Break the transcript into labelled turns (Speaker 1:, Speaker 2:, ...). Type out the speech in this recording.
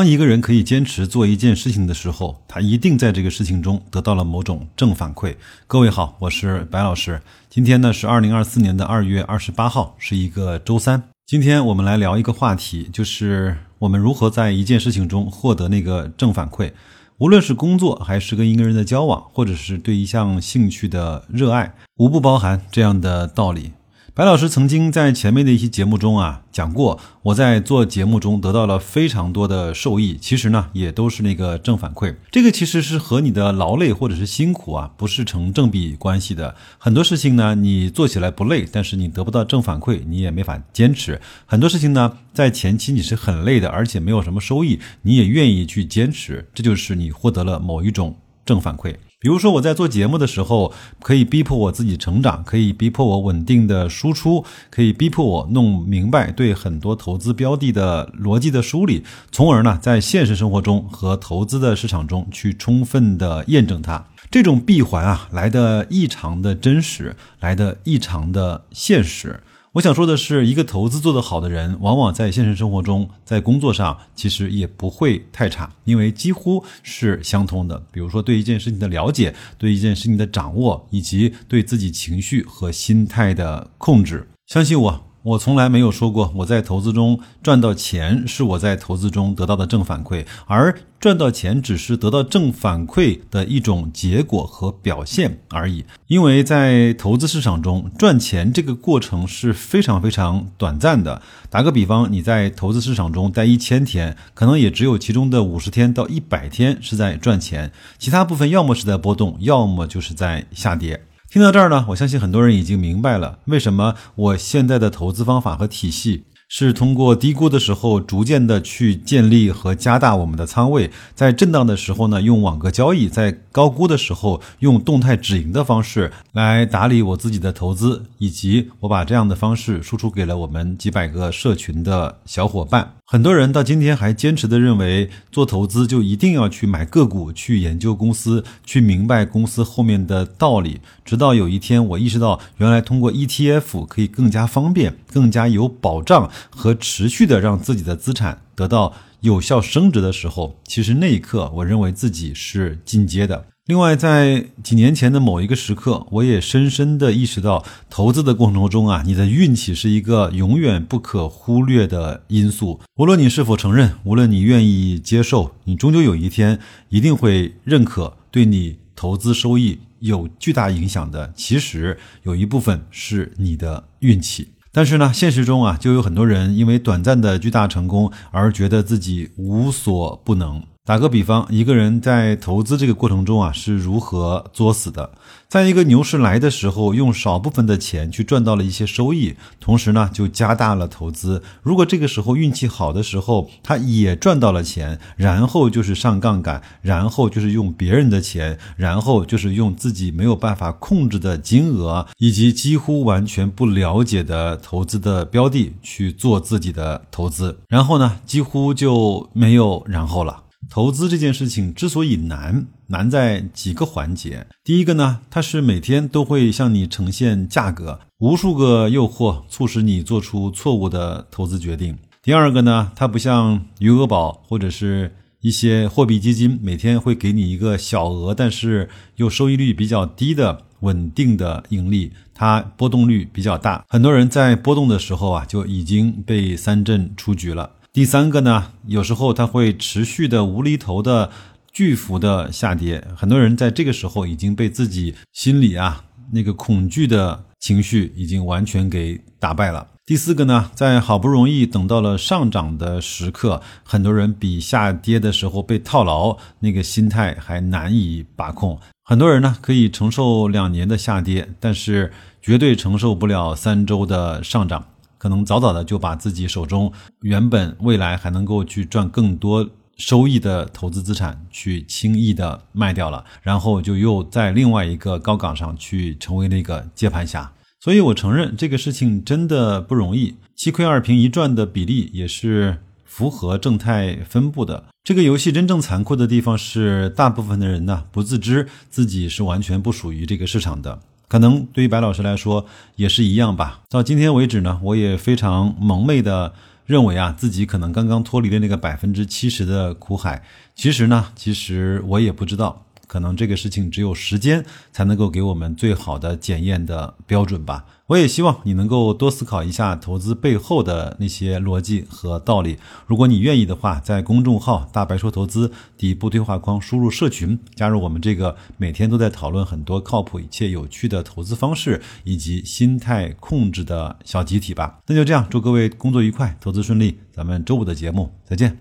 Speaker 1: 当一个人可以坚持做一件事情的时候，他一定在这个事情中得到了某种正反馈。各位好，我是白老师。今天呢是二零二四年的二月二十八号，是一个周三。今天我们来聊一个话题，就是我们如何在一件事情中获得那个正反馈。无论是工作，还是跟一个人的交往，或者是对一项兴趣的热爱，无不包含这样的道理。白老师曾经在前面的一期节目中啊讲过，我在做节目中得到了非常多的受益，其实呢也都是那个正反馈。这个其实是和你的劳累或者是辛苦啊不是成正比关系的。很多事情呢你做起来不累，但是你得不到正反馈，你也没法坚持。很多事情呢在前期你是很累的，而且没有什么收益，你也愿意去坚持，这就是你获得了某一种正反馈。比如说，我在做节目的时候，可以逼迫我自己成长，可以逼迫我稳定的输出，可以逼迫我弄明白对很多投资标的的逻辑的梳理，从而呢，在现实生活中和投资的市场中去充分的验证它。这种闭环啊，来的异常的真实，来的异常的现实。我想说的是，一个投资做得好的人，往往在现实生活中，在工作上其实也不会太差，因为几乎是相通的。比如说，对一件事情的了解，对一件事情的掌握，以及对自己情绪和心态的控制，相信我。我从来没有说过我在投资中赚到钱是我在投资中得到的正反馈，而赚到钱只是得到正反馈的一种结果和表现而已。因为在投资市场中赚钱这个过程是非常非常短暂的。打个比方，你在投资市场中待一千天，可能也只有其中的五十天到一百天是在赚钱，其他部分要么是在波动，要么就是在下跌。听到这儿呢，我相信很多人已经明白了为什么我现在的投资方法和体系。是通过低估的时候，逐渐的去建立和加大我们的仓位，在震荡的时候呢，用网格交易；在高估的时候，用动态止盈的方式来打理我自己的投资，以及我把这样的方式输出给了我们几百个社群的小伙伴。很多人到今天还坚持的认为，做投资就一定要去买个股，去研究公司，去明白公司后面的道理。直到有一天，我意识到，原来通过 ETF 可以更加方便，更加有保障。和持续的让自己的资产得到有效升值的时候，其实那一刻，我认为自己是进阶的。另外，在几年前的某一个时刻，我也深深的意识到，投资的过程中啊，你的运气是一个永远不可忽略的因素。无论你是否承认，无论你愿意接受，你终究有一天一定会认可，对你投资收益有巨大影响的，其实有一部分是你的运气。但是呢，现实中啊，就有很多人因为短暂的巨大成功而觉得自己无所不能。打个比方，一个人在投资这个过程中啊，是如何作死的？在一个牛市来的时候，用少部分的钱去赚到了一些收益，同时呢，就加大了投资。如果这个时候运气好的时候，他也赚到了钱，然后就是上杠杆，然后就是用别人的钱，然后就是用自己没有办法控制的金额，以及几乎完全不了解的投资的标的去做自己的投资，然后呢，几乎就没有然后了。投资这件事情之所以难，难在几个环节。第一个呢，它是每天都会向你呈现价格，无数个诱惑促使你做出错误的投资决定。第二个呢，它不像余额宝或者是一些货币基金，每天会给你一个小额但是又收益率比较低的稳定的盈利，它波动率比较大。很多人在波动的时候啊，就已经被三振出局了。第三个呢，有时候它会持续的无厘头的巨幅的下跌，很多人在这个时候已经被自己心里啊那个恐惧的情绪已经完全给打败了。第四个呢，在好不容易等到了上涨的时刻，很多人比下跌的时候被套牢那个心态还难以把控。很多人呢可以承受两年的下跌，但是绝对承受不了三周的上涨。可能早早的就把自己手中原本未来还能够去赚更多收益的投资资产去轻易的卖掉了，然后就又在另外一个高岗上去成为那个接盘侠。所以我承认这个事情真的不容易，七亏二平一赚的比例也是符合正态分布的。这个游戏真正残酷的地方是，大部分的人呢不自知自己是完全不属于这个市场的。可能对于白老师来说也是一样吧。到今天为止呢，我也非常蒙昧的认为啊自己可能刚刚脱离了那个百分之七十的苦海。其实呢，其实我也不知道。可能这个事情只有时间才能够给我们最好的检验的标准吧。我也希望你能够多思考一下投资背后的那些逻辑和道理。如果你愿意的话，在公众号“大白说投资”底部对话框输入“社群”，加入我们这个每天都在讨论很多靠谱且有趣的投资方式以及心态控制的小集体吧。那就这样，祝各位工作愉快，投资顺利。咱们周五的节目再见。